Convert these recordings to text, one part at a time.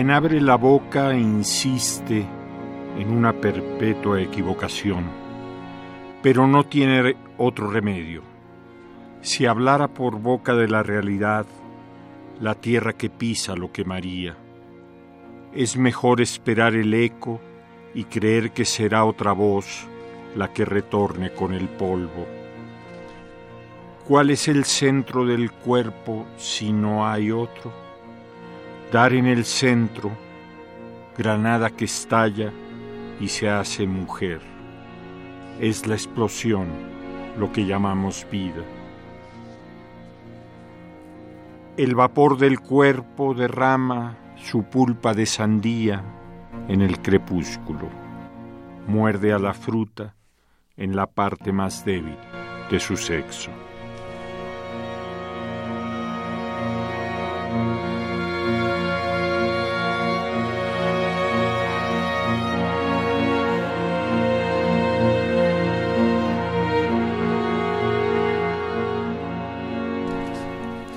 Quien abre la boca insiste en una perpetua equivocación, pero no tiene otro remedio. Si hablara por boca de la realidad, la tierra que pisa lo quemaría. Es mejor esperar el eco y creer que será otra voz la que retorne con el polvo. ¿Cuál es el centro del cuerpo si no hay otro? Dar en el centro, granada que estalla y se hace mujer. Es la explosión lo que llamamos vida. El vapor del cuerpo derrama su pulpa de sandía en el crepúsculo. Muerde a la fruta en la parte más débil de su sexo.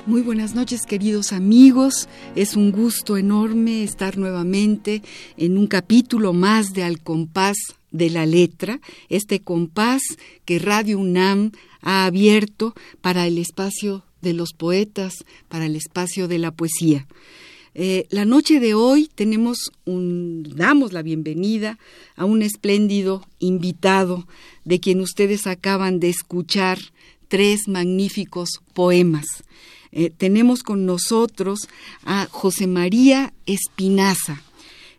Muy buenas noches queridos amigos, es un gusto enorme estar nuevamente en un capítulo más de Al compás de la letra, este compás que Radio UNAM ha abierto para el espacio de los poetas, para el espacio de la poesía. Eh, la noche de hoy tenemos un, damos la bienvenida a un espléndido invitado de quien ustedes acaban de escuchar tres magníficos poemas. Eh, tenemos con nosotros a José María Espinaza.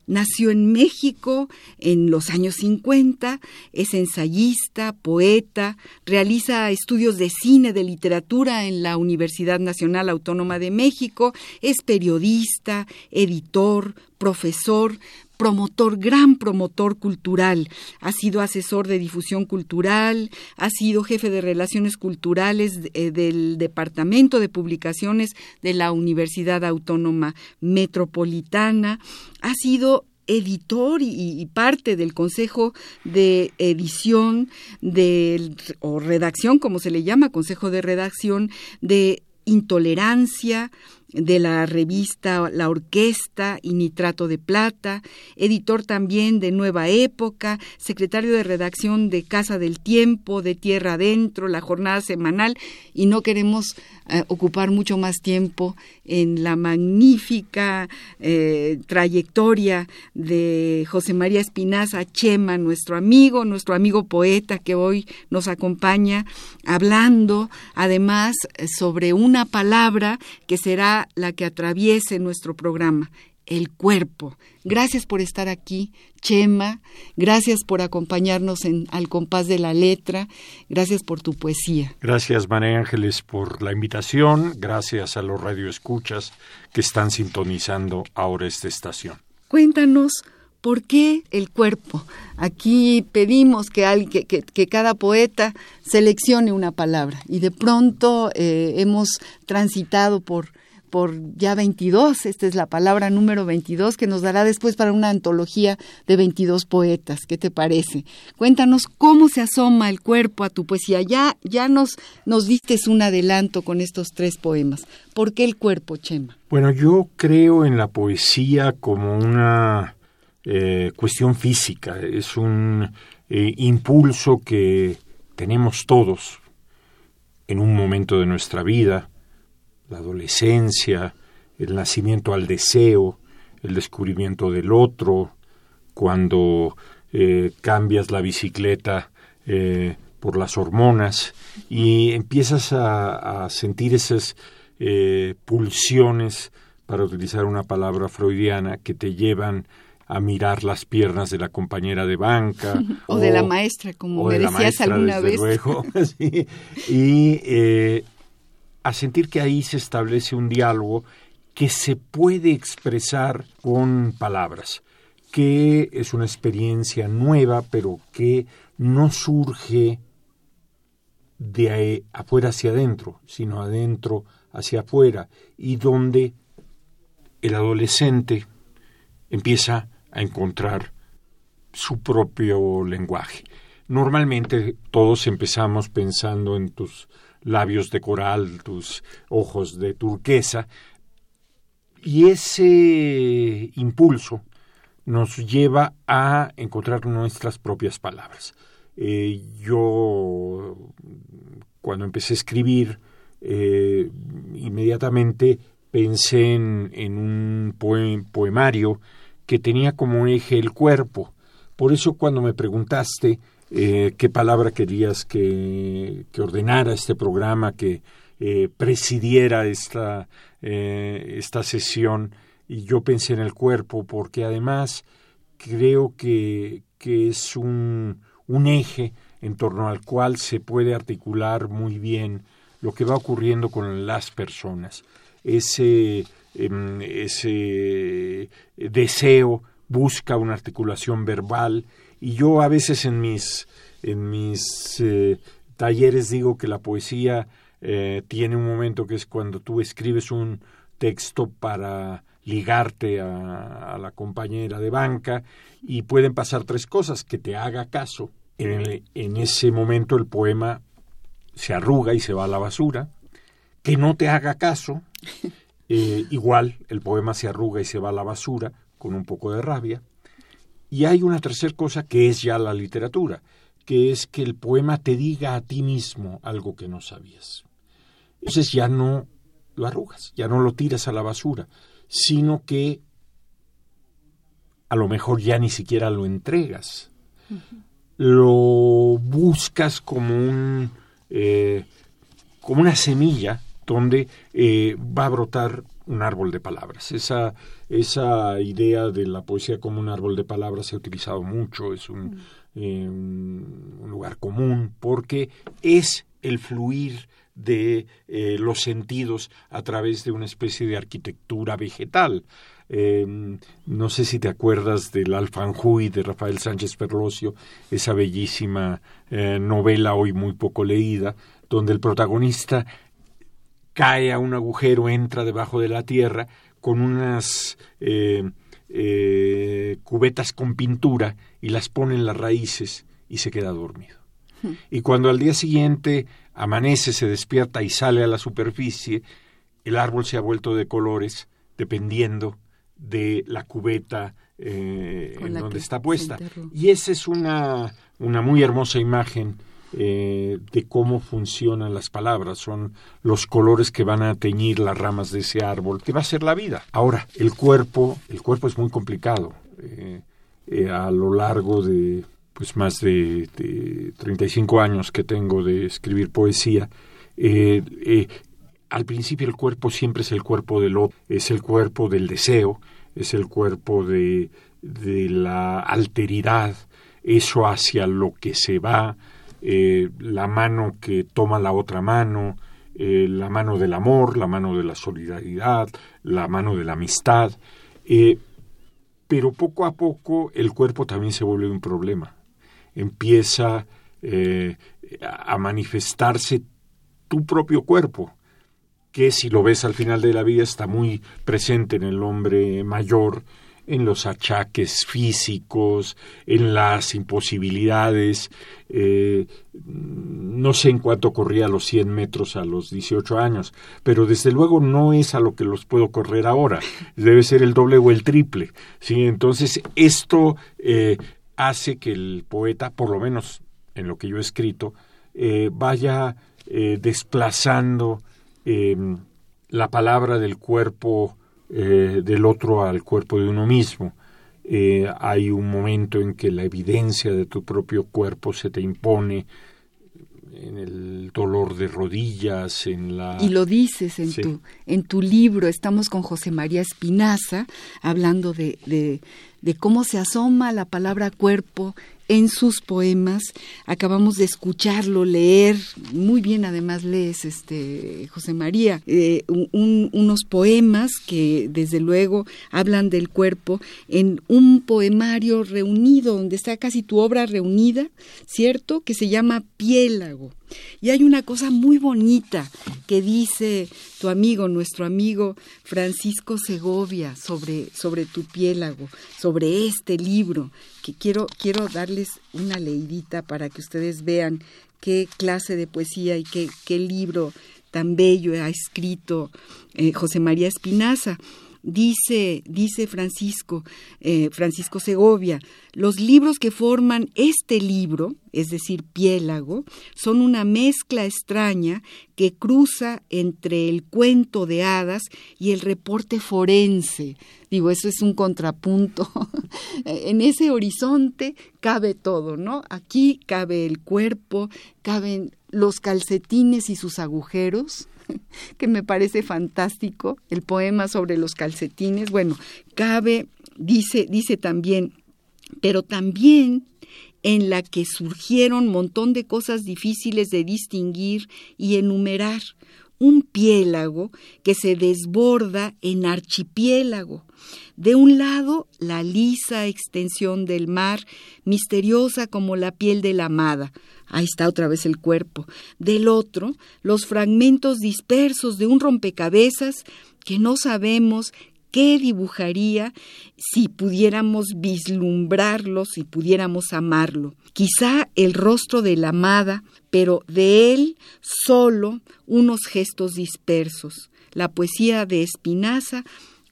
Nació en México en los años 50, es ensayista, poeta, realiza estudios de cine, de literatura en la Universidad Nacional Autónoma de México, es periodista, editor, profesor, promotor, gran promotor cultural. Ha sido asesor de difusión cultural, ha sido jefe de relaciones culturales eh, del Departamento de Publicaciones de la Universidad Autónoma Metropolitana, ha sido editor y, y, parte del Consejo de Edición de, o redacción, como se le llama, Consejo de Redacción de Intolerancia, de la revista La Orquesta y Nitrato de Plata, editor también de Nueva Época, secretario de redacción de Casa del Tiempo, de Tierra Adentro, la jornada semanal, y no queremos eh, ocupar mucho más tiempo en la magnífica eh, trayectoria de José María Espinaza Chema, nuestro amigo, nuestro amigo poeta que hoy nos acompaña, hablando además sobre una palabra que será la que atraviese nuestro programa, el cuerpo. Gracias por estar aquí, Chema. Gracias por acompañarnos en Al compás de la letra. Gracias por tu poesía. Gracias, María Ángeles, por la invitación. Gracias a los radioescuchas que están sintonizando ahora esta estación. Cuéntanos ¿Por qué el cuerpo? Aquí pedimos que, que, que, cada poeta seleccione una palabra y de pronto eh, hemos transitado por por ya 22, esta es la palabra número 22 que nos dará después para una antología de 22 poetas, ¿qué te parece? Cuéntanos cómo se asoma el cuerpo a tu poesía. Ya, ya nos, nos diste un adelanto con estos tres poemas. ¿Por qué el cuerpo, Chema? Bueno, yo creo en la poesía como una eh, cuestión física, es un eh, impulso que tenemos todos en un momento de nuestra vida, la adolescencia, el nacimiento al deseo, el descubrimiento del otro, cuando eh, cambias la bicicleta eh, por las hormonas y empiezas a, sentir esas eh, pulsiones, para utilizar una palabra freudiana, que te llevan a mirar las piernas de la compañera de banca. o, de la maestra, como me decías alguna vez. Luego, y eh, a sentir que ahí se establece un diálogo que se puede expresar con palabras, que es una experiencia nueva, pero que no surge de afuera hacia adentro, sino adentro hacia afuera, y donde el adolescente empieza a encontrar su propio lenguaje. Normalmente todos empezamos pensando en tus labios de coral, tus ojos de turquesa, y ese impulso nos lleva a encontrar nuestras propias palabras. Eh, yo, cuando empecé a escribir, eh, inmediatamente pensé en, un poemario que tenía como eje el cuerpo. Por eso cuando me preguntaste eh, qué palabra querías que, ordenara este programa, que presidiera esta, esta sesión, y yo pensé en el cuerpo, porque además creo que, que es un, un eje en torno al cual se puede articular muy bien lo que va ocurriendo con las personas. Ese, em, ese deseo busca una articulación verbal y yo a veces en mis, en mis eh, talleres digo que la poesía eh, tiene un momento que es cuando tú escribes un texto para ligarte a, la compañera de banca y pueden pasar tres cosas, que te haga caso, en, en ese momento el poema se arruga y se va a la basura, que no te haga caso, eh, igual el poema se arruga y se va a la basura con un poco de rabia, y hay una tercera cosa que es ya la literatura, que es que el poema te diga a ti mismo algo que no sabías. Entonces ya no lo arrugas, ya no lo tiras a la basura, sino que a lo mejor ya ni siquiera lo entregas. Lo buscas como un eh, como una semilla donde eh, va a brotar un árbol de palabras. Esa, esa idea de la poesía como un árbol de palabras se ha utilizado mucho, es un, eh, un lugar común, porque es el fluir de eh, los sentidos a través de una especie de arquitectura vegetal. Em, no sé si te acuerdas del Alfanjuy de Rafael Sánchez Perlosio, esa bellísima eh, novela hoy muy poco leída, donde el protagonista cae a un agujero, entra debajo de la tierra con unas eh, cubetas con pintura y las pone en las raíces y se queda dormido. Hmm. Y cuando al día siguiente amanece, se despierta y sale a la superficie, el árbol se ha vuelto de colores dependiendo de la cubeta eh, en donde está puesta. Y esa es una, una muy hermosa imagen eh, de cómo funcionan las palabras. Son los colores que van a teñir las ramas de ese árbol, que va a ser la vida. Ahora, el cuerpo, el cuerpo es muy complicado. Eh, a lo largo de pues más de, de 35 años que tengo de escribir poesía, eh, eh, al principio el cuerpo siempre es el cuerpo del otro, es el cuerpo del deseo, es el cuerpo de la alteridad, eso hacia lo que se va, eh, la mano que toma la otra mano, la mano del amor, la mano de la solidaridad, la mano de la amistad. pero poco a poco el cuerpo también se vuelve un problema empieza eh, a manifestarse tu propio cuerpo, que si lo ves al final de la vida está muy presente en el hombre mayor, en los achaques físicos, en las imposibilidades. Eh, no sé en cuánto corría los 100 metros a los 18 años, pero desde luego no es a lo que los puedo correr ahora. Debe ser el doble o el triple. ¿sí? Entonces, esto eh, hace que el poeta, por lo menos en lo que yo he escrito, eh, vaya desplazando em, la palabra del cuerpo eh, del otro al cuerpo de uno mismo. hay un momento en que la evidencia de tu propio cuerpo se te impone en el dolor de rodillas, en la... Y lo dices en, tu, en tu libro, estamos con José María Espinaza, hablando de, de cómo se asoma la palabra cuerpo en sus poemas. Acabamos de escucharlo leer, muy bien además lees, este, José María, eh, unos poemas que desde luego hablan del cuerpo en un poemario reunido, donde está casi tu obra reunida, ¿cierto? Que se llama Piélago. Y hay una cosa muy bonita que dice tu amigo, nuestro amigo Francisco Segovia sobre, sobre tu piélago, sobre este libro, que quiero, quiero darles una leidita para que ustedes vean qué clase de poesía y qué, qué libro tan bello ha escrito eh, José María Espinaza. Dice, dice Francisco, eh, Francisco Segovia, los libros que forman este libro, es decir, Piélago, son una mezcla extraña que cruza entre el cuento de hadas y el reporte forense. Digo, eso es un contrapunto. en ese horizonte cabe todo, ¿no? Aquí cabe el cuerpo, caben los calcetines y sus agujeros, que me parece fantástico, el poema sobre los calcetines. Bueno, cabe, dice, dice también, pero también en la que surgieron montón de cosas difíciles de distinguir y enumerar. Un piélago que se desborda en archipiélago. De un lado, la lisa extensión del mar, misteriosa como la piel de la amada, Ahí está otra vez el cuerpo. Del otro, los fragmentos dispersos de un rompecabezas que no sabemos qué dibujaría si pudiéramos vislumbrarlo, si pudiéramos amarlo. Quizá el rostro de la amada, pero de él solo unos gestos dispersos. La poesía de Espinaza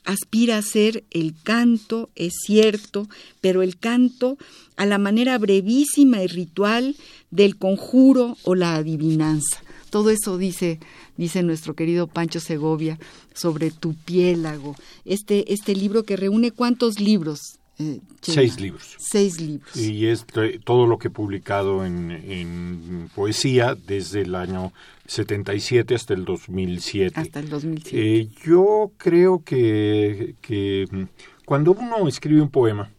aspira a ser el canto, es cierto, pero el canto a la manera brevísima y ritual del conjuro o la adivinanza. Todo eso dice, dice nuestro querido Pancho Segovia sobre tu piélago. Este, este libro que reúne cuántos libros, eh, Seis libros. Seis libros. Y es todo lo que he publicado en, poesía desde el año 77 hasta el 2007. Hasta el 2007. Eh, yo creo que, que, mm, cuando uno escribe un poema,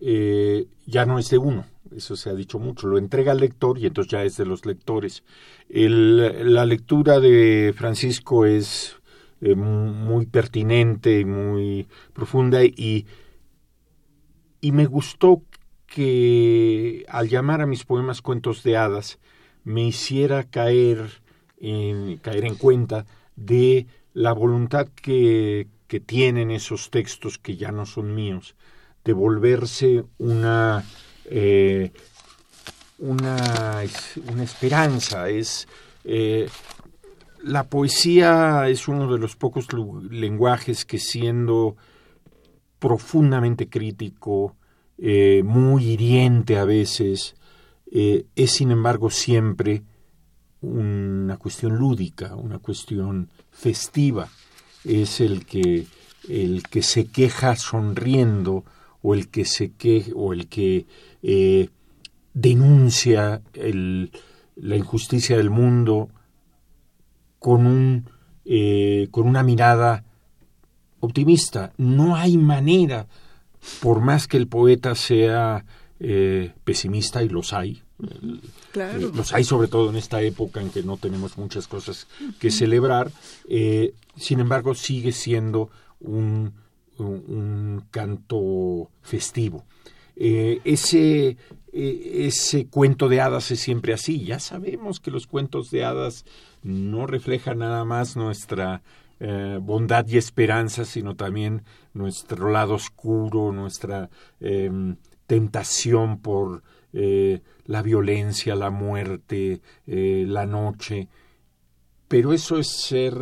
eh, ya no es de uno. Eso se ha dicho mucho. Lo entrega al lector y entonces ya es de los lectores. la lectura de Francisco es muy pertinente y muy profunda y y me gustó que al llamar a mis poemas cuentos de hadas me hiciera caer en, caer en cuenta de la voluntad que, que tienen esos textos que ya no son míos de volverse una eh, una, una esperanza. Es eh, la poesía es uno de los pocos lenguajes que siendo profundamente crítico, eh, muy hiriente a veces, eh, es sin embargo siempre una cuestión lúdica, una cuestión festiva. Es el que, el que se queja sonriendo o el que se queja o el que eh, denuncia la injusticia del mundo con, un, con una mirada optimista. No hay manera, por más que el poeta sea eh, pesimista, y los hay, claro. Eh, los hay sobre todo en esta época en que no tenemos muchas cosas que celebrar, eh, sin embargo sigue siendo un, un, canto festivo. ese, ese cuento de hadas es siempre así. Ya sabemos que los cuentos de hadas no reflejan nada más nuestra eh, bondad y esperanza, sino también nuestro lado oscuro, nuestra em, tentación por eh, la violencia, la muerte, eh, la noche. Pero eso es ser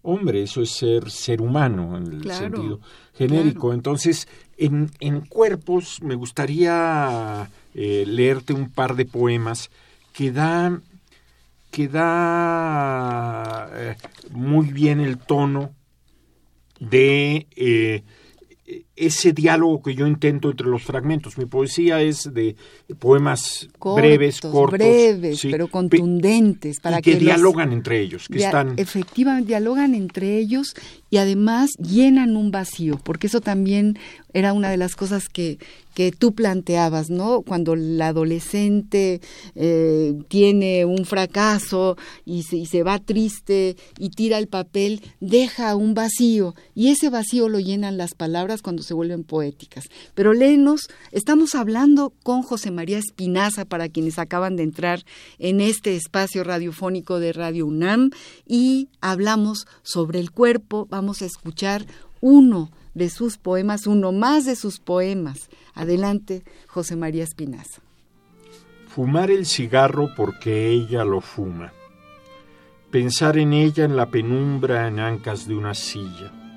hombre, eso es ser ser humano en el sentido genérico. Entonces, en, en, cuerpos me gustaría leerte un par de poemas que dan que da eh, muy bien el tono de eh, ese diálogo que yo intento entre los fragmentos. Mi poesía es de poemas breves, cortos, breves, pero contundentes, para que, dialogan entre ellos, que están efectivamente dialogan entre ellos y además llenan un vacío, porque eso también era una de las cosas que, que tú planteabas, ¿no? Cuando el adolescente eh, tiene un fracaso y se, y se va triste y tira el papel, deja un vacío y ese vacío lo llenan las palabras cuando se vuelven poéticas. Pero léenos, estamos hablando con José María Espinaza para quienes acaban de entrar en este espacio radiofónico de Radio UNAM y hablamos sobre el cuerpo, vamos a escuchar uno de sus poemas, uno más de sus poemas. Adelante, José María Espinaza. Fumar el cigarro porque ella lo fuma. Pensar en ella en la penumbra en ancas de una silla.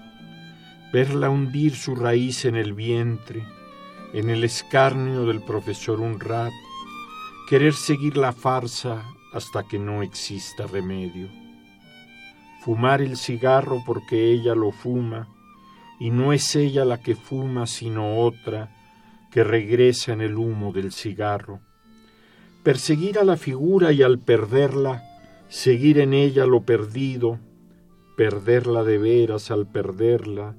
Verla hundir su raíz en el vientre, en el escarnio del profesor Unrat. Querer seguir la farsa hasta que no exista remedio. Fumar el cigarro porque ella lo fuma y no es ella la que fuma, sino otra que regresa en el humo del cigarro. Perseguir a la figura y al perderla, seguir en ella lo perdido, perderla de veras al perderla,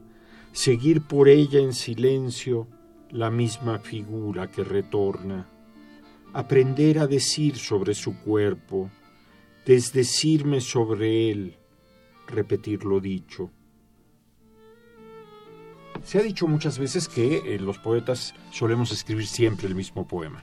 seguir por ella en silencio la misma figura que retorna, aprender a decir sobre su cuerpo, desdecirme sobre él, repetir lo dicho. Se ha dicho muchas veces que eh, los poetas solemos escribir siempre el mismo poema.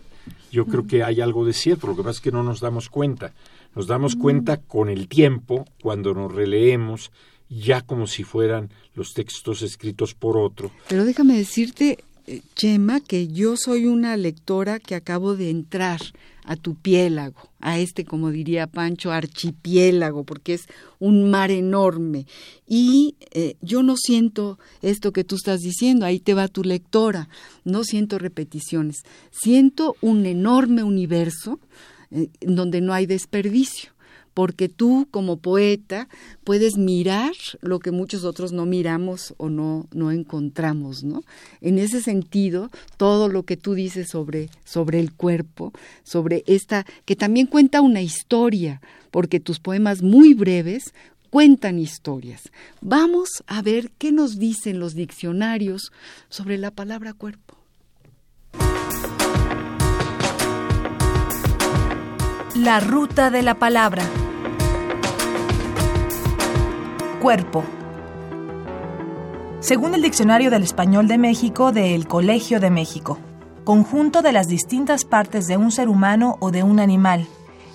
Yo creo que hay algo de cierto, lo que pasa es que no nos damos cuenta. Nos damos cuenta con el tiempo, cuando nos releemos, ya como si fueran los textos escritos por otro. Pero déjame decirte, eh, Chema, que yo soy una lectora que acabo de entrar a tu piélago, a este, como diría Pancho, archipiélago, porque es un mar enorme. Y eh, yo no siento esto que tú estás diciendo, ahí te va tu lectora, no siento repeticiones, siento un enorme universo eh, donde no hay desperdicio porque tú como poeta puedes mirar lo que muchos otros no miramos o no, no encontramos, ¿no? En ese sentido, todo lo que tú dices sobre, sobre el cuerpo, sobre esta, que también cuenta una historia, porque tus poemas muy breves cuentan historias. Vamos a ver qué nos dicen los diccionarios sobre la palabra cuerpo. La ruta de la palabra. Cuerpo. Según el Diccionario del Español de México del Colegio de México, conjunto de las distintas partes de un ser humano o de un animal.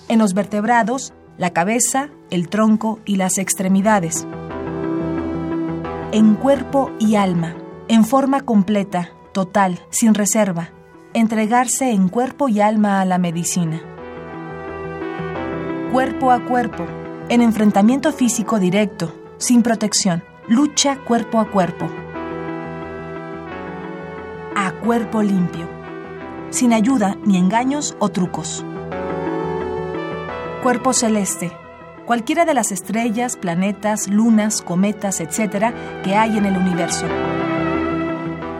En los vertebrados, la cabeza, el tronco y las extremidades. En cuerpo y alma, en forma completa, total, sin reserva. Entregarse en cuerpo y alma a la medicina cuerpo a cuerpo, en enfrentamiento físico directo, sin protección, lucha cuerpo a cuerpo. A cuerpo limpio, sin ayuda ni engaños o trucos. Cuerpo celeste, cualquiera de las estrellas, planetas, lunas, cometas, etc. que hay en el universo.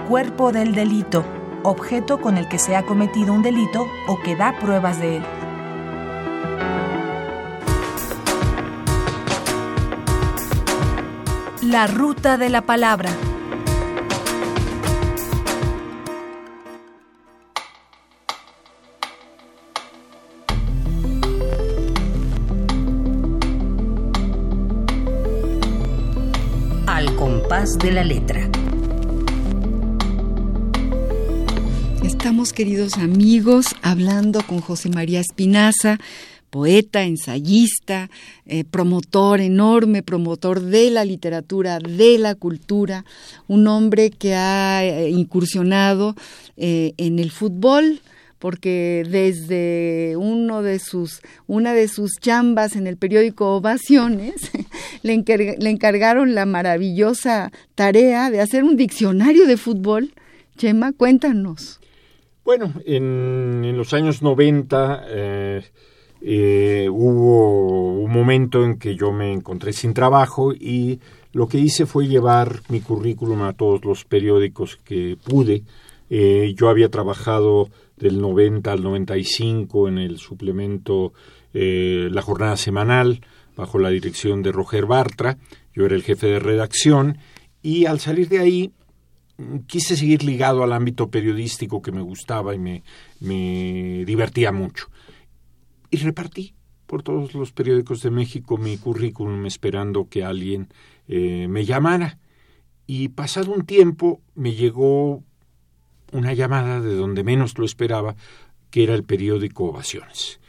Cuerpo del delito, objeto con el que se ha cometido un delito o que da pruebas de él. La ruta de la palabra. Al compás de la letra. Estamos, queridos amigos, hablando con José María Espinaza poeta, ensayista, eh, promotor enorme, promotor de la literatura, de la cultura, un hombre que ha eh, incursionado eh, en el fútbol, porque desde uno de sus, una de sus chambas en el periódico Ovaciones le, le encargaron la maravillosa tarea de hacer un diccionario de fútbol. Chema, cuéntanos. Bueno, en, los años 90 eh, hubo un momento en que yo me encontré sin trabajo y lo que hice fue llevar mi currículum a todos los periódicos que pude. Eh, yo había trabajado del 90 al 95 en el suplemento eh, La Jornada Semanal, bajo la dirección de Roger Bartra. Yo era el jefe de redacción y al salir de ahí mm, quise seguir ligado al ámbito periodístico que me gustaba y me, me divertía mucho. Y repartí por todos los periódicos de México mi currículum esperando que alguien eh, me llamara. Y pasado un tiempo me llegó una llamada de donde menos lo esperaba, que era el periódico Ovaciones,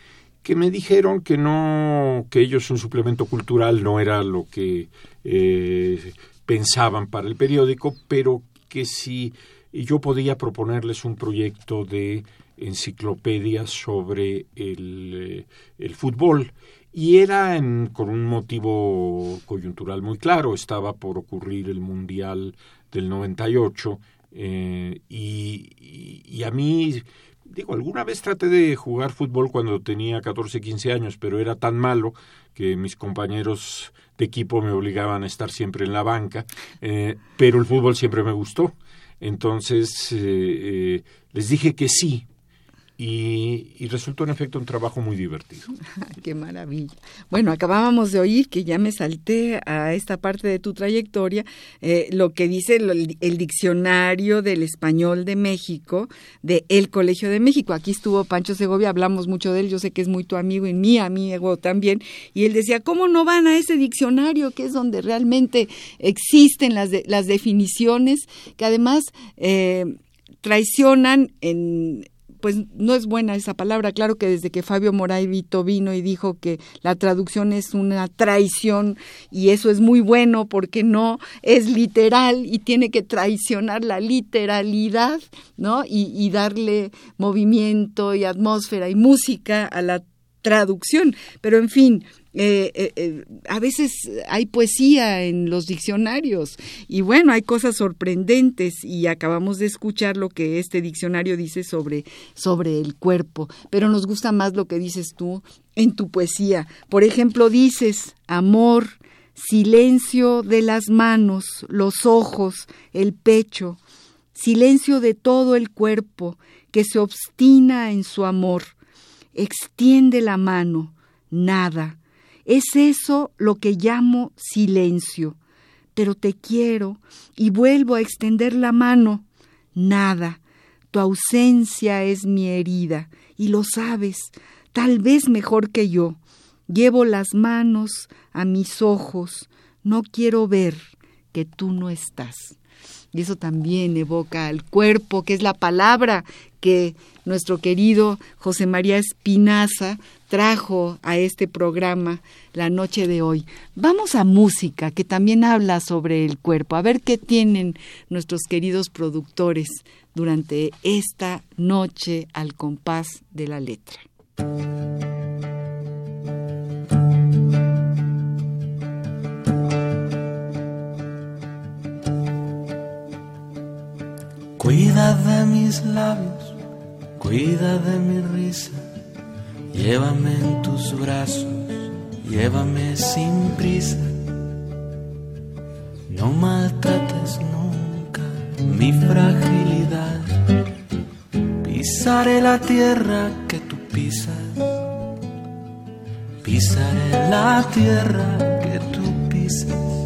que me dijeron que no, que ellos un suplemento cultural no era lo que eh, pensaban para el periódico, pero que si yo podía proponerles un proyecto de enciclopedia sobre el, eh, el fútbol y era con un motivo coyuntural muy claro. Estaba por ocurrir el Mundial del 98 eh, y, y, a mí, digo, alguna vez traté de jugar fútbol cuando tenía 14, 15 años, pero era tan malo que mis compañeros de equipo me obligaban a estar siempre en la banca, eh, pero el fútbol siempre me gustó. Entonces les dije que sí, y, resultó en efecto un trabajo muy divertido. Qué maravilla. Bueno, acabábamos de oír que ya me salté a esta parte de tu trayectoria, eh, lo que dice el, diccionario del español de México, de El Colegio de México. Aquí estuvo Pancho Segovia, hablamos mucho de él, yo sé que es muy tu amigo y mi amigo también, y él decía, ¿cómo no van a ese diccionario que es donde realmente existen las, las definiciones que además... Eh, traicionan en, pues no es buena esa palabra. Claro que desde que Fabio Moray Vito vino y dijo que la traducción es una traición y eso es muy bueno porque no es literal y tiene que traicionar la literalidad, ¿no? Y, y darle movimiento y atmósfera y música a la traducción. Pero en fin, eh, eh, eh, a veces hay poesía en los diccionarios y bueno, hay cosas sorprendentes y acabamos de escuchar lo que este diccionario dice sobre, sobre el cuerpo, pero nos gusta más lo que dices tú en tu poesía. Por ejemplo, dices amor, silencio de las manos, los ojos, el pecho, silencio de todo el cuerpo que se obstina en su amor. Extiende la mano, nada es eso lo que llamo silencio. Pero te quiero y vuelvo a extender la mano. Nada. Tu ausencia es mi herida y lo sabes, tal vez mejor que yo. Llevo las manos a mis ojos. No quiero ver que tú no estás. Y eso también evoca al cuerpo, que es la palabra que nuestro querido José María Espinaza trajo a este programa la noche de hoy. Vamos a música que también habla sobre el cuerpo, a ver qué tienen nuestros queridos productores durante esta noche al compás de la letra. Cuida de mis labios, cuida de mi risa Llévame en tus brazos, llévame sin prisa. No maltrates nunca mi fragilidad. Pisaré la tierra que tú pisas. Pisaré la tierra que tú pisas.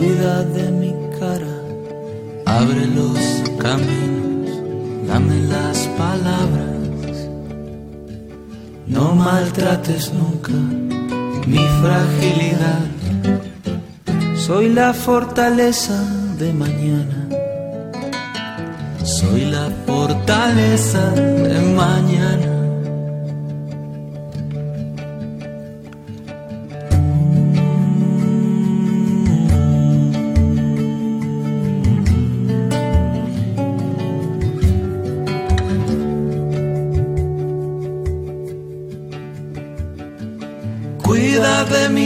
cuida de mi cara, abre los caminos, dame las palabras. No maltrates nunca mi fragilidad, soy la fortaleza de mañana. Soy la fortaleza de mañana.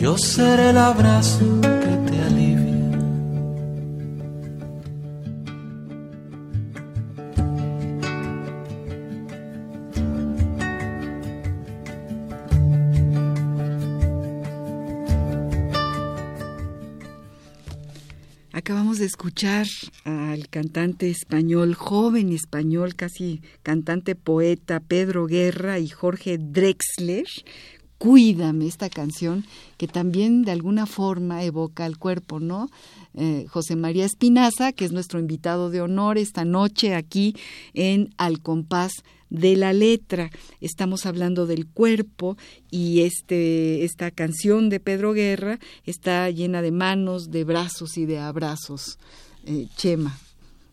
Yo seré el abrazo que te alivia. Acabamos de escuchar al cantante español, joven español, casi cantante poeta Pedro Guerra y Jorge Drexler. Cuídame, esta canción que también de alguna forma evoca al cuerpo, ¿no? Eh, José María Espinaza, que es nuestro invitado de honor esta noche aquí en Al Compás de la Letra. Estamos hablando del cuerpo y este, esta canción de Pedro Guerra está llena de manos, de brazos y de abrazos. Eh, Chema,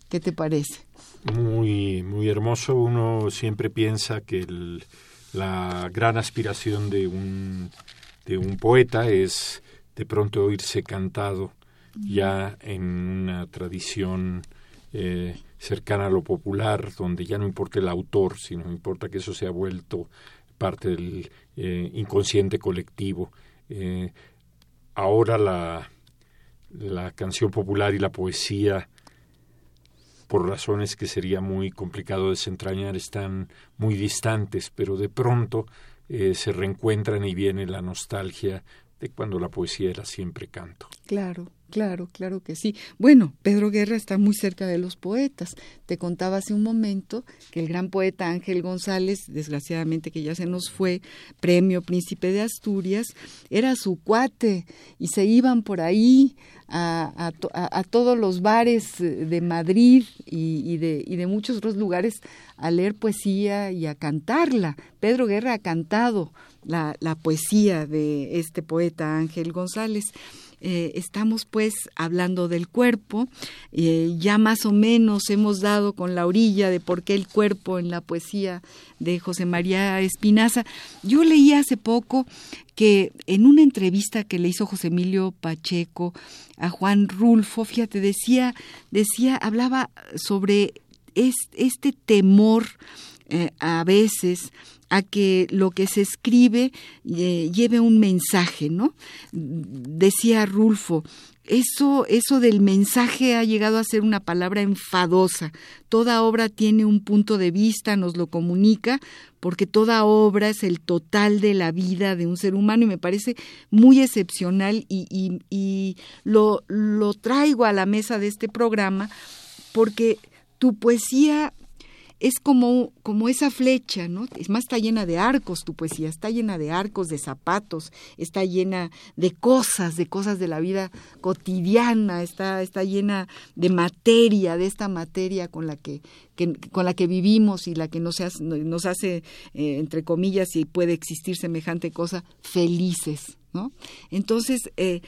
¿qué te parece? Muy, muy hermoso. Uno siempre piensa que el, la gran aspiración de un, de un poeta es de pronto oírse cantado ya en una tradición eh, cercana a lo popular, donde ya no importa el autor, sino importa que eso se ha vuelto parte del eh, inconsciente colectivo. Eh, ahora la, la canción popular y la poesía por razones que sería muy complicado desentrañar, están muy distantes, pero de pronto eh, se reencuentran y viene la nostalgia de cuando la poesía era siempre canto. Claro, claro, claro que sí. Bueno, Pedro Guerra está muy cerca de los poetas. Te contaba hace un momento que el gran poeta Ángel González, desgraciadamente que ya se nos fue, premio Príncipe de Asturias, era su cuate y se iban por ahí a, a, a, todos los bares de Madrid y, y, de, y, de, muchos otros lugares a leer poesía y a cantarla. Pedro Guerra ha cantado la, la poesía de este poeta Ángel González. Eh, estamos pues hablando del cuerpo, eh, ya más o menos hemos dado con la orilla de por qué el cuerpo en la poesía de José María Espinaza. Yo leí hace poco que en una entrevista que le hizo José Emilio Pacheco a Juan Rulfo, fíjate, decía, decía, hablaba sobre este temor eh, a veces a que lo que se escribe eh, lleve un mensaje, ¿no? Decía Rulfo, eso, eso del mensaje ha llegado a ser una palabra enfadosa. Toda obra tiene un punto de vista, nos lo comunica, porque toda obra es el total de la vida de un ser humano y me parece muy excepcional y, y, lo, lo traigo a la mesa de este programa porque tu poesía es como, como esa flecha, ¿no? Es más, está llena de arcos tu poesía, está llena de arcos, de zapatos, está llena de cosas, de cosas de la vida cotidiana, está, está llena de materia, de esta materia con la que, con la que vivimos y la que nos hace, nos hace eh, entre comillas, si puede existir semejante cosa, felices, ¿no? Entonces, eh,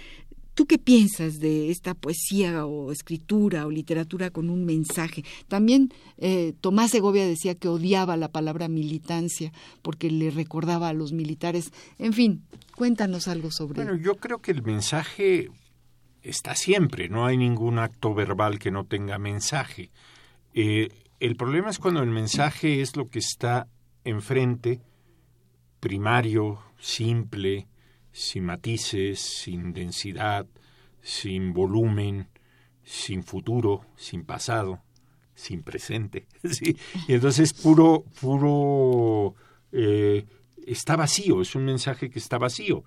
¿Tú qué piensas de esta poesía o escritura o literatura con un mensaje? También eh, Tomás Segovia decía que odiaba la palabra militancia porque le recordaba a los militares. En fin, cuéntanos algo sobre Bueno, yo creo que el mensaje está siempre, no hay ningún acto verbal que no tenga mensaje. Eh, el problema es cuando el mensaje es lo que está enfrente, primario, simple, sin matices, sin densidad, sin volumen, sin futuro, sin pasado, sin presente. ¿sí? Y entonces puro, puro, eh, está vacío, es un mensaje que está vacío.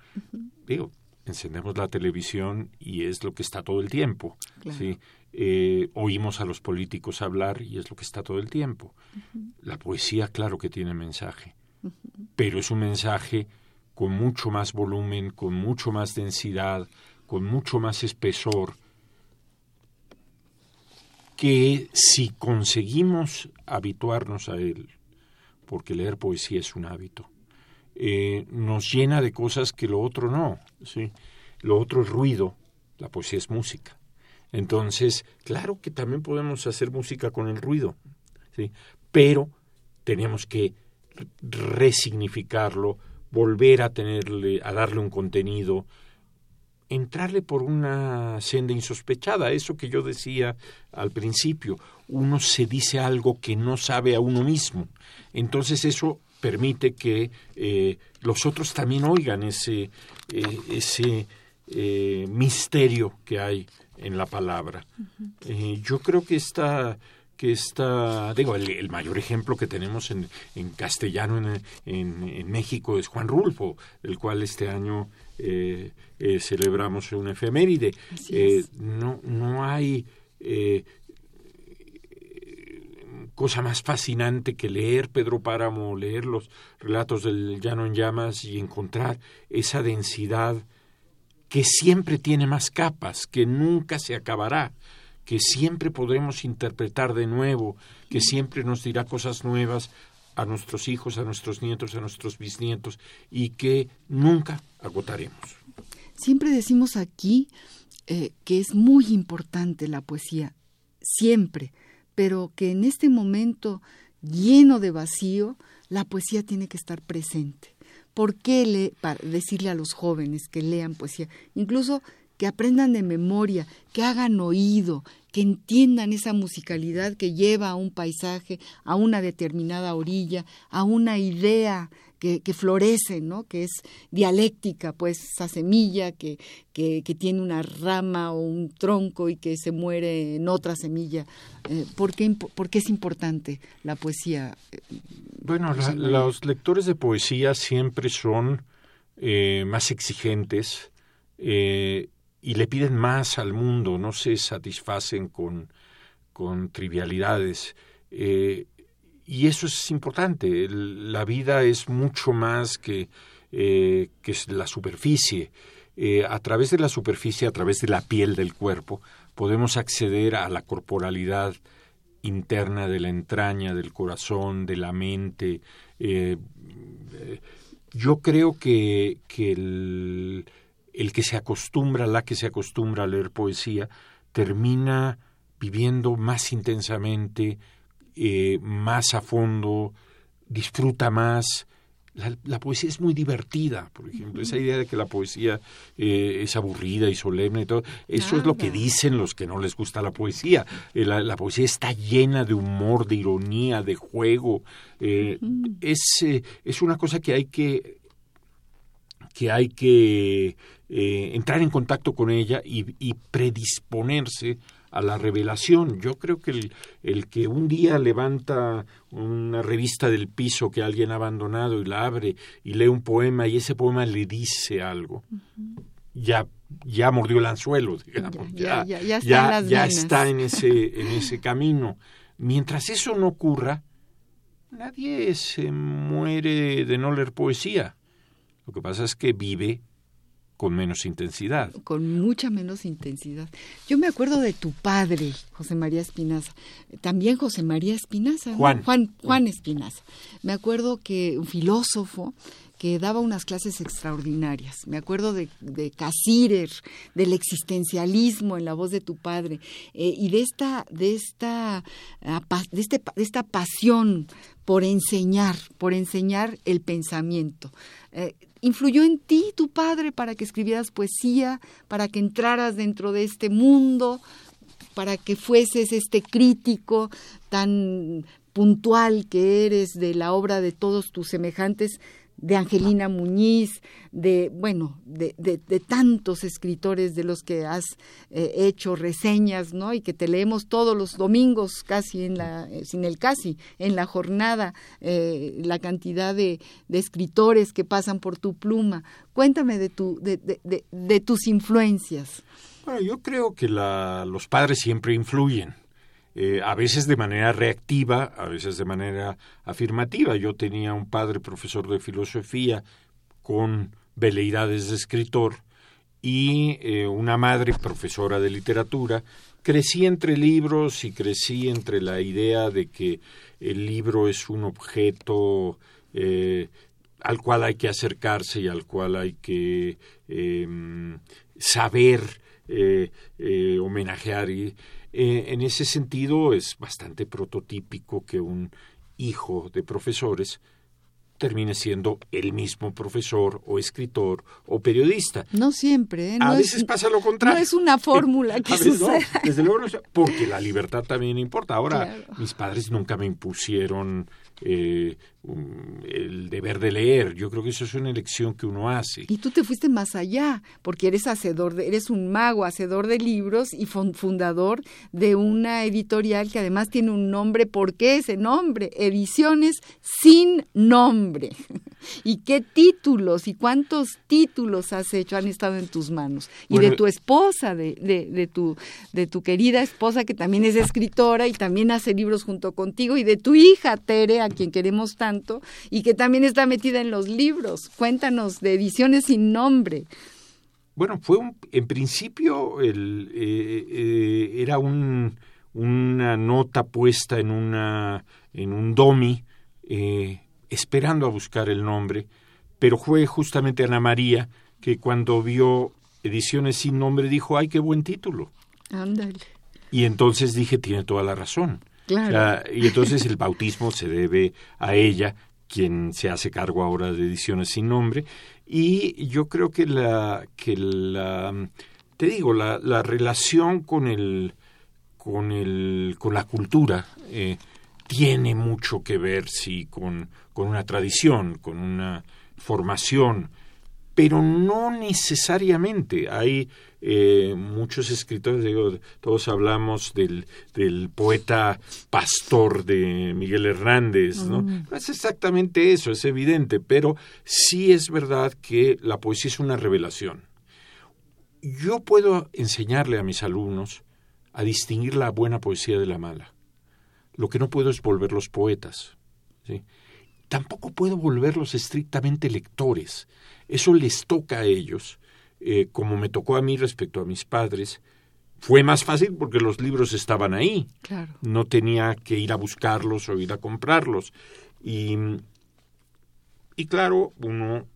Digo, encendemos la televisión y es lo que está todo el tiempo. ¿sí? Eh, oímos a los políticos hablar y es lo que está todo el tiempo. La poesía, claro que tiene mensaje, pero es un mensaje con mucho más volumen, con mucho más densidad, con mucho más espesor, que si conseguimos habituarnos a él, porque leer poesía es un hábito, eh, nos llena de cosas que lo otro no. ¿sí? Lo otro es ruido, la poesía es música. Entonces, claro que también podemos hacer música con el ruido, ¿sí? pero tenemos que resignificarlo, volver a tenerle, a darle un contenido, entrarle por una senda insospechada, eso que yo decía al principio, uno se dice algo que no sabe a uno mismo, entonces eso permite que eh, los otros también oigan ese, eh, ese eh, misterio que hay en la palabra. yo creo que esta que está, digo, el, mayor ejemplo que tenemos en, en castellano en, en, México es Juan Rulfo, el cual este año eh, eh, celebramos una efeméride. Eh, no, no hay cosa más fascinante que leer Pedro Páramo, leer los relatos del Llano en Llamas y encontrar esa densidad que siempre tiene más capas, que nunca se acabará que siempre podremos interpretar de nuevo, que siempre nos dirá cosas nuevas a nuestros hijos, a nuestros nietos, a nuestros bisnietos y que nunca agotaremos. Siempre decimos aquí eh, que es muy importante la poesía, siempre, pero que en este momento lleno de vacío, la poesía tiene que estar presente. ¿Por qué le, para decirle a los jóvenes que lean poesía? Incluso que aprendan de memoria, que hagan oído, que entiendan esa musicalidad que lleva a un paisaje, a una determinada orilla, a una idea que, que florece, ¿no? que es dialéctica, pues esa semilla que, que, tiene una rama o un tronco y que se muere en otra semilla. Eh, ¿por, qué, es importante la poesía? Bueno, los lectores de poesía siempre son eh, más exigentes. Eh, y le piden más al mundo, no se satisfacen con, con trivialidades. Eh, y eso es importante. la vida es mucho más que, eh, que la superficie. Eh, a través de la superficie, a través de la piel del cuerpo, podemos acceder a la corporalidad interna de la entraña, del corazón, de la mente. yo creo que, que el, el que se acostumbra, la que se acostumbra a leer poesía, termina viviendo más intensamente, eh, más a fondo, disfruta más. La, poesía es muy divertida, por ejemplo. Esa idea de que la poesía eh, es aburrida y solemne y todo, eso es lo que dicen los que no les gusta la poesía. Eh, la, poesía está llena de humor, de ironía, de juego. es, es una cosa que hay que que hay que eh, entrar en contacto con ella y, predisponerse a la revelación. Yo creo que el, el, que un día levanta una revista del piso que alguien ha abandonado y la abre y lee un poema y ese poema le dice algo, ya ya mordió el anzuelo, digamos, ya, ya, ya, ya, ya está en ese, en ese camino. Mientras eso no ocurra, nadie se muere de no leer poesía. Lo que pasa es que vive con menos intensidad. Con mucha menos intensidad. Yo me acuerdo de tu padre, José María Espinaza. También José María Espinaza. Juan. Juan. Juan Espinaza. Me acuerdo que un filósofo que daba unas clases extraordinarias. Me acuerdo de, de Casirer, del existencialismo en la voz de tu padre, eh, y de esta, de esta, de, este, de esta pasión por enseñar, por enseñar el pensamiento. Eh, ¿Influyó en ti tu padre para que escribieras poesía, para que entraras dentro de este mundo, para que fueses este crítico tan puntual que eres de la obra de todos tus semejantes, de Angelina Muñiz, de, bueno, de, de, tantos escritores de los que has eh, hecho reseñas, ¿no? Y que te leemos todos los domingos, casi en la, eh, sin el casi, en la jornada, eh, la cantidad de, de, escritores que pasan por tu pluma. Cuéntame de, tu, de, de tus influencias. Bueno, yo creo que la, los padres siempre influyen. Eh, a veces de manera reactiva, a veces de manera afirmativa. Yo tenía un padre profesor de filosofía con veleidades de escritor y eh, una madre profesora de literatura. Crecí entre libros y crecí entre la idea de que el libro es un objeto eh, al cual hay que acercarse y al cual hay que saber homenajear. Y, eh, en ese sentido es bastante prototípico que un hijo de profesores termine siendo el mismo profesor o escritor o periodista. No siempre. ¿eh? a veces pasa lo contrario. No es una fórmula que sucede. desde luego no, porque la libertad también importa. Ahora, mis padres nunca me impusieron eh, el deber de leer. Yo creo que eso es una elección que uno hace. Y tú te fuiste más allá, porque eres hacedor, de, eres un mago, hacedor de libros y fundador de una editorial que además tiene un nombre. ¿Por qué ese nombre? Ediciones sin nombre. ¿Y qué títulos y cuántos títulos has hecho han estado en tus manos? Y de tu esposa, de, de, de, tu, de tu querida esposa que también es escritora y también hace libros junto contigo, y de tu hija Tere, a quien queremos tanto, y que también está metida en los libros. Cuéntanos de ediciones sin nombre. Bueno, fue un, en principio el, eh, eh, era un, una nota puesta en, una, en un domi eh, esperando a buscar el nombre, pero fue justamente Ana María que cuando vio Ediciones sin nombre dijo, ay, qué buen título. Ándale. Y entonces dije, tiene toda la razón. Claro. y entonces el bautismo se debe a ella, quien se hace cargo ahora de Ediciones sin nombre. Y yo creo que la, que la, te digo, la, la relación con el, con el, con la cultura, eh, tiene mucho que ver, sí, con, con una tradición, con una formación, pero no necesariamente. Hay eh, muchos escritores, digo, todos hablamos del, del poeta pastor de Miguel Hernández, ¿no? Mm. No es exactamente eso, es evidente, pero sí es verdad que la poesía es una revelación. Yo puedo enseñarle a mis alumnos a distinguir la buena poesía de la mala. Lo que no puedo es volverlos poetas. ¿sí? Tampoco puedo volverlos estrictamente lectores. Eso les toca a ellos, eh, como me tocó a mí respecto a mis padres. Fue más fácil porque los libros estaban ahí. Claro. No tenía que ir a buscarlos o ir a comprarlos. Y, y claro, uno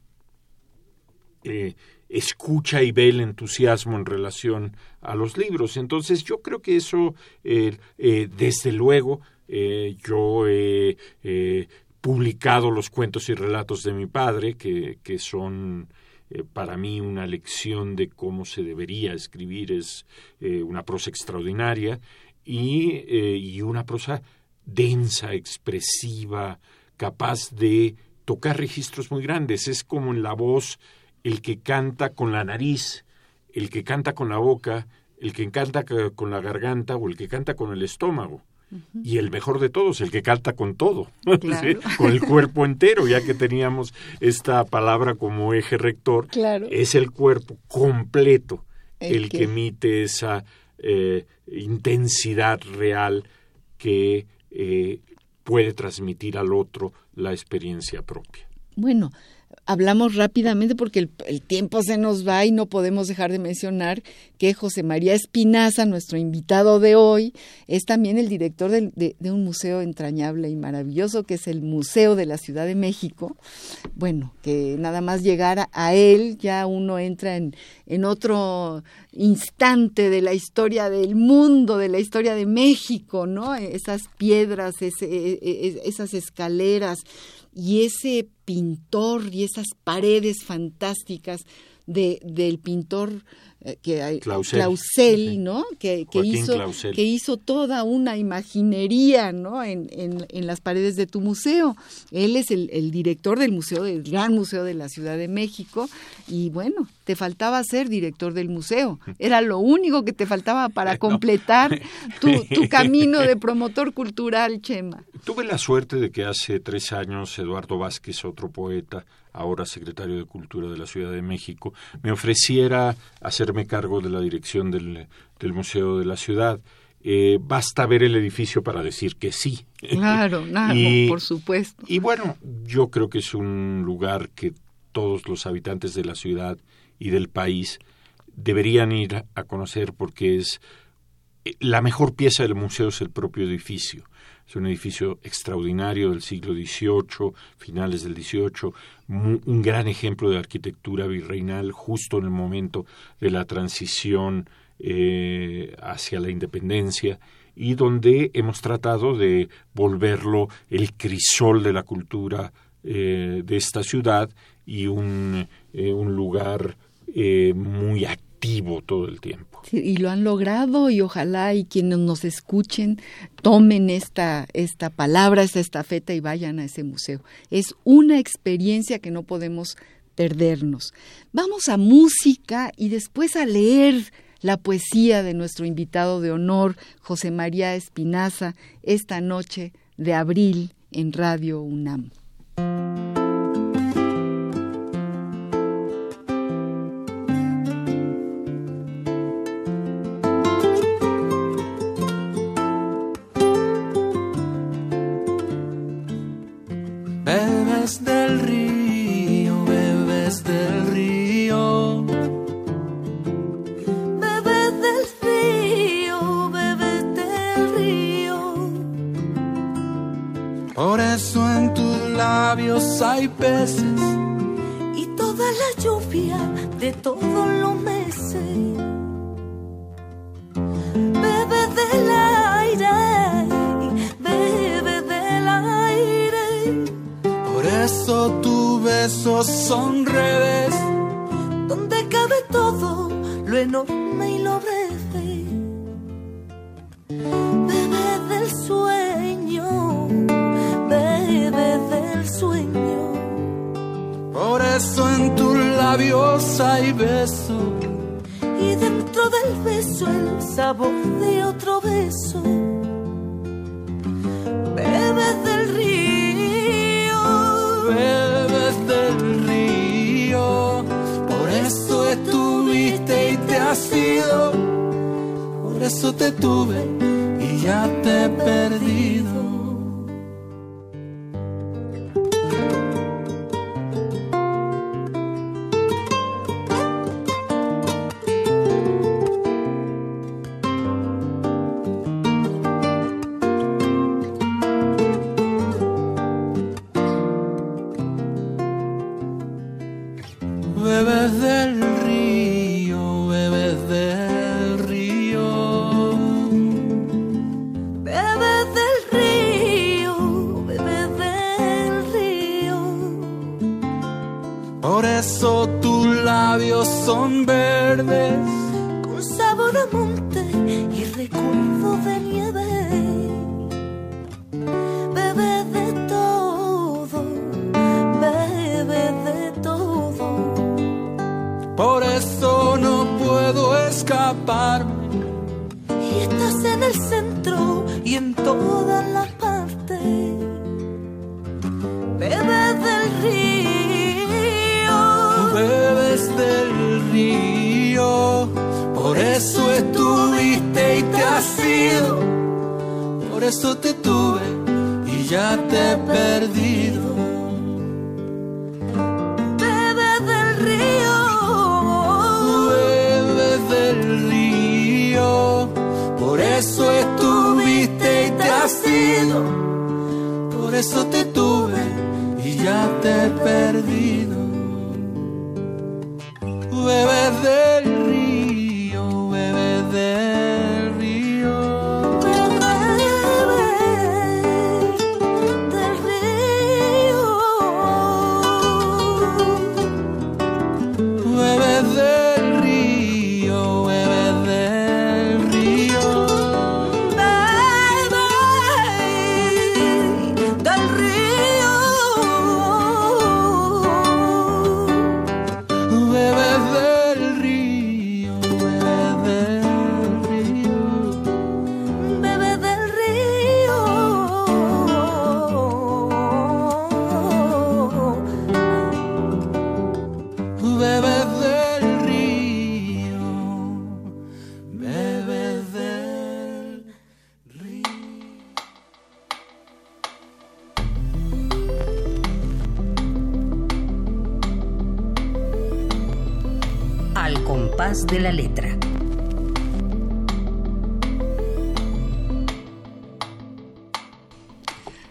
eh, escucha y ve el entusiasmo en relación a los libros. Entonces yo creo que eso, eh, eh, desde luego, eh, yo he publicado los cuentos y relatos de mi padre, que, que son para mí una lección de cómo se debería escribir, es una prosa extraordinaria y, y una prosa densa, expresiva, capaz de tocar registros muy grandes. Es como en la voz el que canta con la nariz, el que canta con la boca, el que canta con la garganta o el que canta con el estómago. Y el mejor de todos, el que canta con todo, con el cuerpo entero, ya que teníamos esta palabra como eje rector, es el cuerpo completo el, que... emite esa eh, intensidad real que eh, puede transmitir al otro la experiencia propia. Bueno, hablamos rápidamente porque el, tiempo se nos va y no podemos dejar de mencionar que José María Espinaza, nuestro invitado de hoy, es también el director de, un museo entrañable y maravilloso que es el Museo de la Ciudad de México. Bueno, que nada más llegar a, él ya uno entra en, en otro instante de la historia del mundo, de la historia de México, ¿no? Esas piedras, e, e, esas escaleras y ese pintor y esas paredes fantásticas de, del pintor eh, que hay Clausel. Clausel, Sí. ¿no? Que, hizo Clausel. que hizo toda una imaginería, ¿no? En, en- en las paredes de tu museo. Él es el, el director del museo, del Gran Museo de la Ciudad de México, y bueno, te faltaba ser director del museo. Era lo único que te faltaba para completar tu, tu camino de promotor cultural, Chema. Tuve la suerte de que hace tres años Eduardo Vázquez, otro poeta, ahora secretario de Cultura de la Ciudad de México, me ofreciera hacerme cargo de la dirección del, del Museo de la Ciudad. Eh, basta ver el edificio para decir que sí. Claro, Y- por supuesto. Y bueno, yo creo que es un lugar que todos los habitantes de la ciudad y del país deberían ir a conocer porque es eh, la mejor pieza del museo es el propio edificio. Es un edificio extraordinario del siglo XVIII, finales del XVIII, un gran ejemplo de arquitectura virreinal justo en el momento de la transición eh, hacia la independencia y donde hemos tratado de volverlo el crisol de la cultura eh, de esta ciudad y un, eh, un lugar muy activo todo el tiempo. Y lo han logrado y ojalá y quienes nos escuchen tomen esta, esta palabra, esta estafeta y vayan a ese museo. Es una experiencia que no podemos perdernos. Vamos a música y después a leer la poesía de nuestro invitado de honor, José María Espinaza, esta noche de abril en Radio UNAM. De la letra.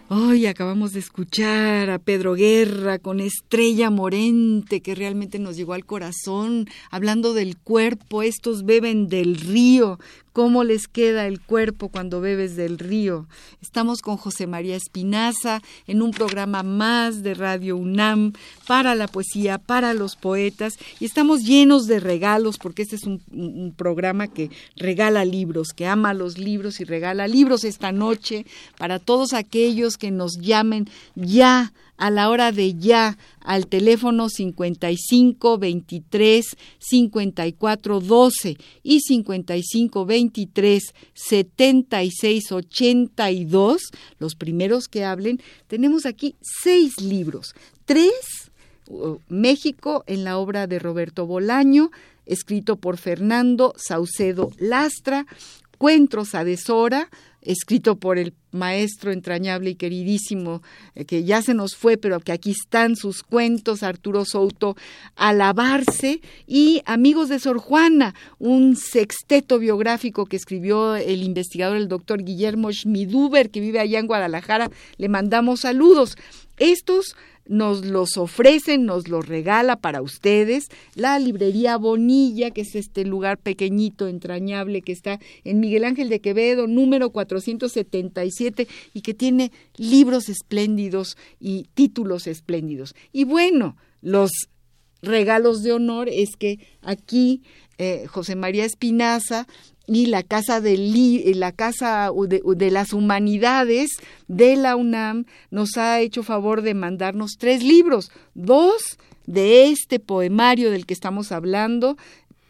Hoy acabamos de escuchar a Pedro Guerra con Estrella Morente, que realmente nos llegó al corazón, hablando del cuerpo, estos beben del río, cómo les queda el cuerpo cuando bebes del río. Estamos con José María Espinaza en un programa más de Radio UNAM para la poesía, para los poetas, y estamos llenos de regalos porque este es un, un programa que regala libros, que ama los libros y regala libros esta noche para todos aquellos que nos llamen ya a la hora de ya al teléfono 55 23 54 12 y 55 23 76 82, los primeros que hablen, tenemos aquí seis libros, tres México en la obra de Roberto Bolaño, escrito por Fernando Saucedo Lastra, Cuentros a Deshora, escrito por el maestro entrañable y queridísimo, eh, que ya se nos fue, pero que aquí están sus cuentos, Arturo Souto, Alabarse, y Amigos de Sor Juana, un sexteto biográfico que escribió el investigador, el doctor Guillermo Schmiduber, que vive allá en Guadalajara, le mandamos saludos. Estos nos los ofrecen, nos los regala para ustedes la librería Bonilla, que es este lugar pequeñito, entrañable, que está en Miguel Ángel de Quevedo, número 477, y que tiene libros espléndidos y títulos espléndidos. Y bueno, los regalos de honor es que aquí eh, José María Espinaza y la Casa, de, la casa de, las Humanidades de la UNAM nos ha hecho favor de mandarnos tres libros, dos de este poemario del que estamos hablando,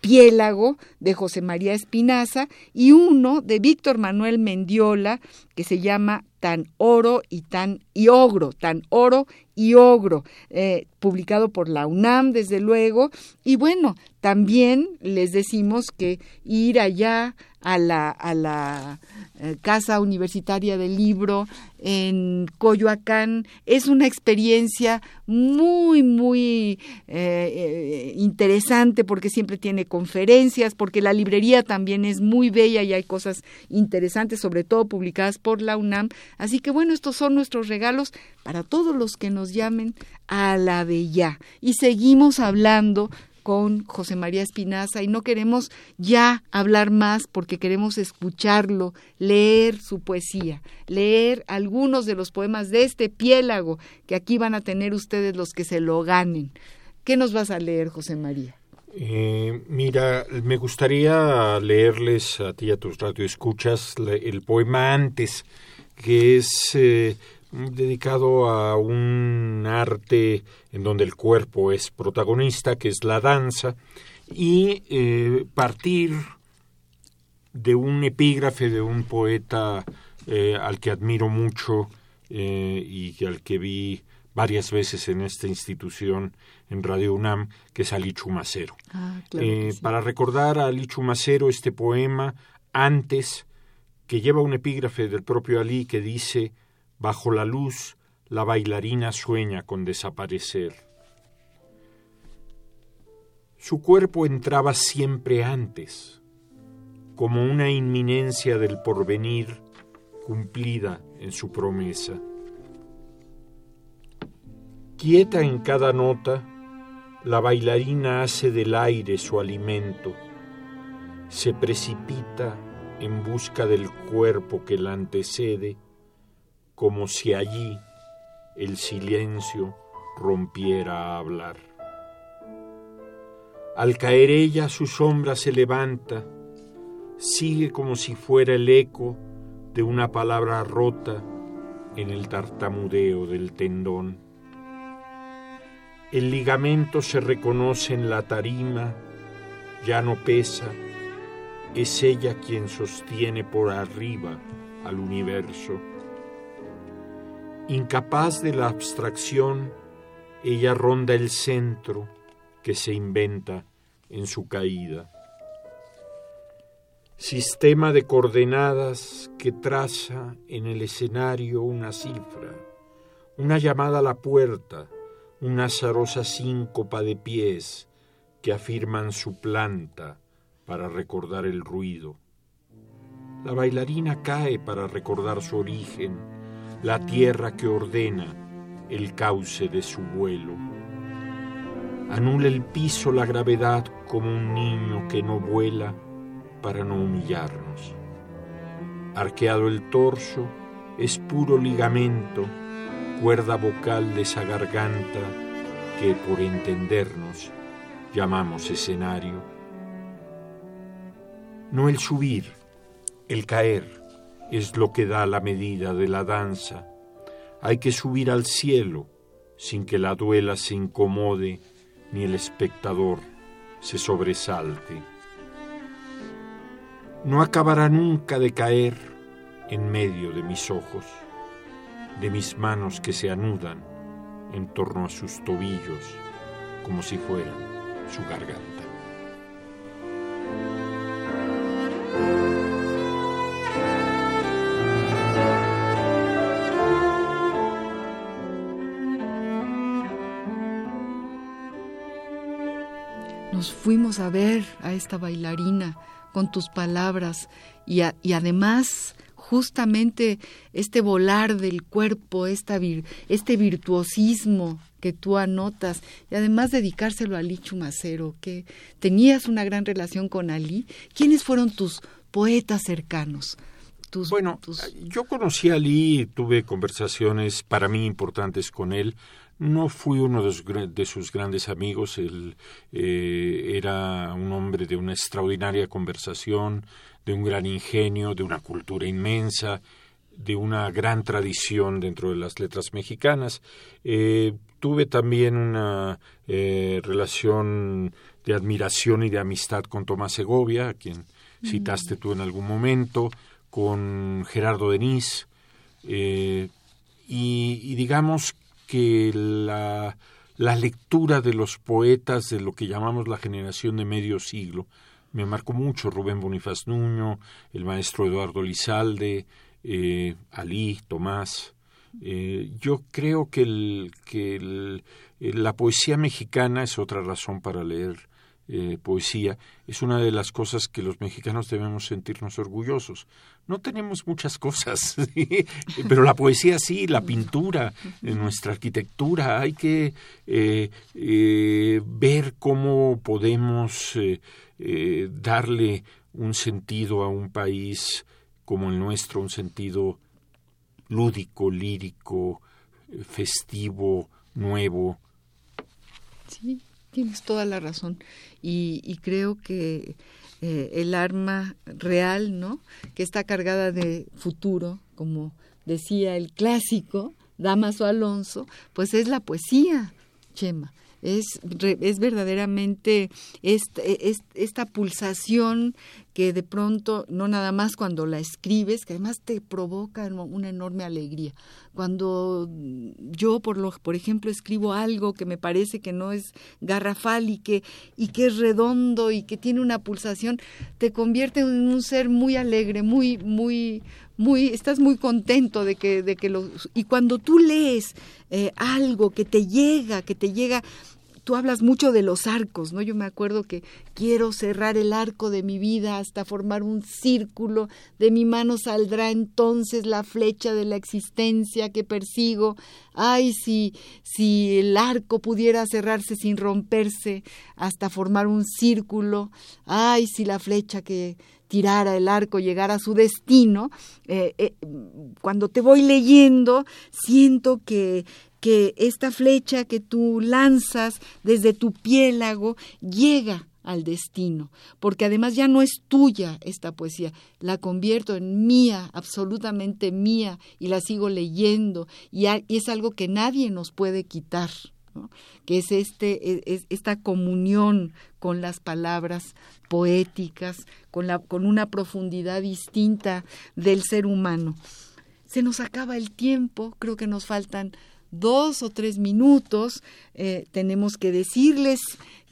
Piélago de José María Espinaza y uno de Víctor Manuel Mendiola que se llama Tan Oro y Tan y Ogro, Tan Oro y Ogro, eh, publicado por la UNAM desde luego. Y bueno, también les decimos que ir allá a la, a la eh, Casa Universitaria del Libro en Coyoacán. Es una experiencia muy, muy eh, eh, interesante porque siempre tiene conferencias, porque la librería también es muy bella y hay cosas interesantes, sobre todo publicadas por la UNAM. Así que bueno, estos son nuestros regalos para todos los que nos llamen a la ya. Y seguimos hablando con José María Espinaza y no queremos ya hablar más porque queremos escucharlo, leer su poesía, leer algunos de los poemas de este piélago que aquí van a tener ustedes los que se lo ganen. ¿Qué nos vas a leer, José María? Eh, mira, me gustaría leerles a ti y a tus radioescuchas el poema antes, que es eh, dedicado a un arte en donde el cuerpo es protagonista, que es la danza, y eh, partir de un epígrafe de un poeta eh, al que admiro mucho eh, y al que vi varias veces en esta institución en Radio UNAM, que es Ali Chumacero. Ah, Para recordar a Ali Chumacero este poema, antes, que lleva un epígrafe del propio Ali que dice Bajo la luz, la bailarina sueña con desaparecer. Su cuerpo entraba siempre antes, como una inminencia del porvenir cumplida en su promesa. Quieta en cada nota, la bailarina hace del aire su alimento, se precipita en busca del cuerpo que la antecede como si allí el silencio rompiera a hablar. Al caer ella su sombra se levanta, sigue como si fuera el eco de una palabra rota en el tartamudeo del tendón. El ligamento se reconoce en la tarima, ya no pesa, es ella quien sostiene por arriba al universo Incapaz de la abstracción, ella ronda el centro que se inventa en su caída. Sistema de coordenadas que traza en el escenario una cifra, una llamada a la puerta, una azarosa síncopa de pies que afirman su planta para recordar el ruido. La bailarina cae para recordar su origen, la tierra que ordena el cauce de su vuelo. Anula el piso la gravedad como un niño que no vuela para no humillarnos. Arqueado el torso, es puro ligamento, cuerda vocal de esa garganta que por entendernos llamamos escenario. No el subir, el caer es lo que da la medida de la danza. Hay que subir al cielo sin que la duela se incomode ni el espectador se sobresalte. No acabará nunca de caer en medio de mis ojos, de mis manos que se anudan en torno a sus tobillos como si fueran su garganta. Nos fuimos a ver a esta bailarina con tus palabras y, y además justamente este volar del cuerpo, esta este virtuosismo que tú anotas y además dedicárselo a Ali Chumacero, que tenías una gran relación con Ali. ¿Quiénes fueron tus poetas cercanos? Tus, bueno, yo conocí a Ali, tuve conversaciones para mí importantes con él. No fui uno de sus, grandes amigos, él eh, era un hombre de una extraordinaria conversación, de un gran ingenio, de una cultura inmensa, de una gran tradición dentro de las letras mexicanas. Eh, tuve también una eh, relación de admiración y de amistad con Tomás Segovia, a quien citaste tú en algún momento, con Gerardo Denis, y, y digamos que la, la lectura de los poetas de lo que llamamos la generación de medio siglo me marcó mucho Rubén Bonifaz Nuño, el maestro Eduardo Lizalde, eh, Ali, Tomás. Eh, yo creo que, el, que la poesía mexicana es otra razón para leer eh, poesía, es una de las cosas que los mexicanos debemos sentirnos orgullosos. No tenemos muchas cosas, pero la poesía sí, la pintura, nuestra arquitectura, hay que eh, eh, ver cómo podemos darle un sentido a un país como el nuestro, un sentido lúdico, lírico, festivo, nuevo. Sí, tienes toda la razón. Y, creo que eh, el arma real, ¿no? Que está cargada de futuro, como decía el clásico Damaso Alonso, pues es la poesía, Chema es, es verdaderamente esta, e, esta pulsación que de pronto, no nada más cuando la escribes, que además te provoca una enorme alegría. Cuando yo, por, lo, por ejemplo, escribo algo que me parece que no es garrafal y que, y que es redondo y que tiene una pulsación, te convierte en un ser muy alegre, muy, muy, muy, estás muy contento de que, de que lo, y cuando tú lees eh, algo que te llega, que te llega, tú hablas mucho de los arcos, ¿no? Yo me acuerdo que quiero cerrar el arco de mi vida hasta formar un círculo, de mi mano saldrá entonces la flecha de la existencia que persigo. Ay, si, si el arco pudiera cerrarse sin romperse hasta formar un círculo. Ay, si la flecha que tirara el arco llegara a su destino. Eh, eh, cuando te voy leyendo, siento que que esta flecha que tú lanzas desde tu piélago llega al destino, porque además ya no es tuya esta poesía, la convierto en mía, absolutamente mía, y la sigo leyendo, y, es algo que nadie nos puede quitar, que es, este, e, es, esta comunión con las palabras poéticas, con, la, con una profundidad distinta del ser humano. Se nos acaba el tiempo, creo que nos faltan dos o tres minutos, eh, tenemos que decirles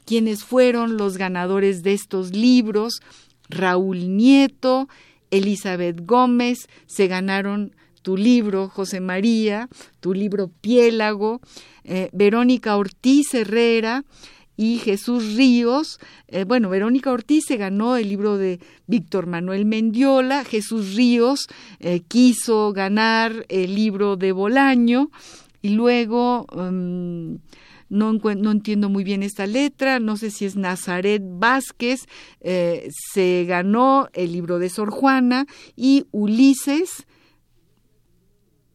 quiénes fueron los ganadores de estos libros. Raúl Nieto, Elizabeth Gómez, se ganaron tu libro, José María, tu libro Piélago, eh, Verónica Ortiz Herrera y Jesús Ríos, eh, bueno, Verónica Ortiz se ganó el libro de Víctor Manuel Mendiola, Jesús Ríos quiso ganar el libro de Bolaño y luego... No, no, entiendo muy bien esta letra, no sé si es Nazaret Vázquez, eh, se ganó el libro de Sor Juana y Ulises,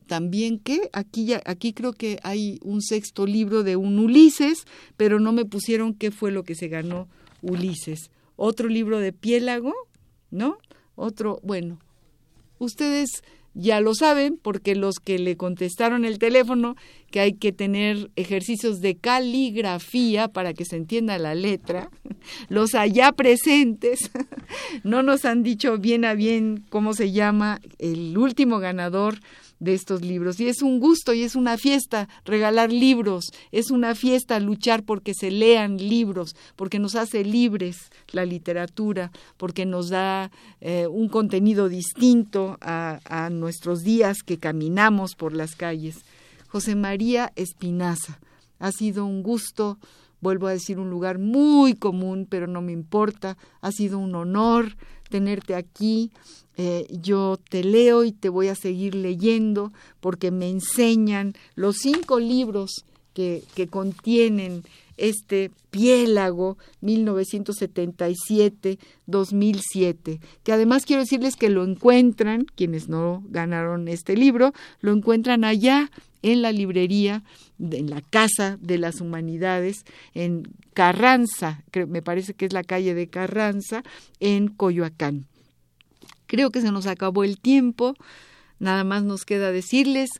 también que aquí ya aquí creo que hay un sexto libro de un Ulises, pero no me pusieron qué fue lo que se ganó Ulises. Otro libro de Piélago, ¿no? Otro, bueno, ustedes ya lo saben porque los que le contestaron el teléfono que hay que tener ejercicios de caligrafía para que se entienda la letra, los allá presentes no nos han dicho bien a bien cómo se llama el último ganador de estos libros. Y es un gusto y es una fiesta regalar libros, es una fiesta luchar porque se lean libros, porque nos hace libres la literatura, porque nos da eh, un contenido distinto a, a nuestros días que caminamos por las calles. José María Espinaza, ha sido un gusto vuelvo a decir un lugar muy común, pero no me importa, ha sido un honor tenerte aquí. Eh, yo te leo y te voy a seguir leyendo porque me enseñan los cinco libros que, que contienen este Piélago 1977-2007, que además quiero decirles que lo encuentran, quienes no ganaron este libro, lo encuentran allá en la librería, en la Casa de las Humanidades, en Carranza, me parece que es la calle de Carranza, en Coyoacán. Creo que se nos acabó el tiempo. Nada más nos queda decirles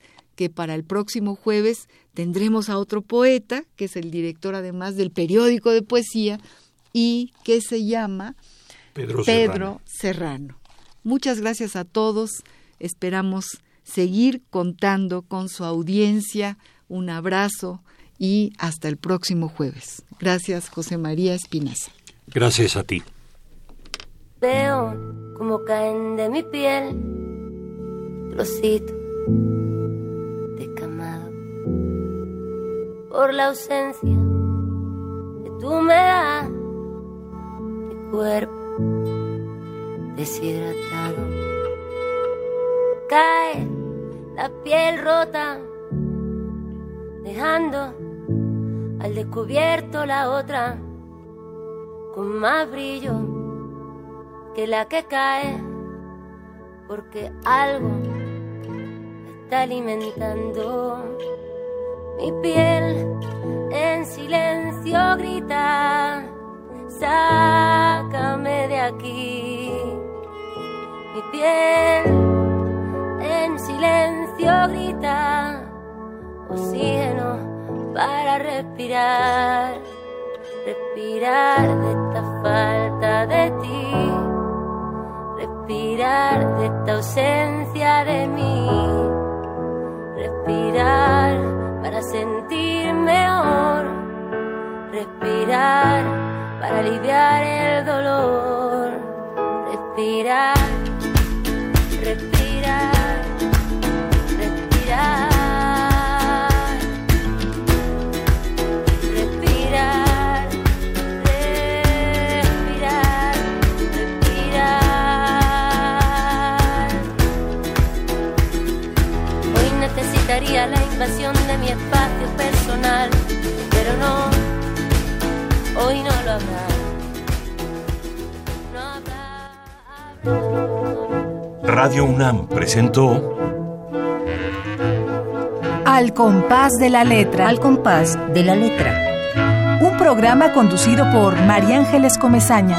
que para el próximo jueves tendremos a otro poeta, que es el director además del periódico de poesía, y que se llama Pedro, Serrano. Muchas gracias a todos. Esperamos seguir contando con su audiencia. Un abrazo y hasta el próximo jueves. Gracias, José María Espinaza. Gracias a ti. Veo como caen de mi piel trocitos por la ausencia que tú me das mi cuerpo deshidratado. Cae la piel rota dejando al descubierto la otra con más brillo que la que cae, porque algo está alimentando mi piel. En silencio grita, sácame de aquí. Mi piel en silencio grita, oxígeno para respirar, respirar de esta falta de ti respirar de esta ausencia de mí, respirar para sentir mejor, respirar para aliviar el dolor, respirar, invasión de mi espacio personal, pero no, hoy no lo habrá. No habrá, Radio UNAM presentó Al compás de la letra. Al compás de la letra. Un programa conducido por María Ángeles Comezaña.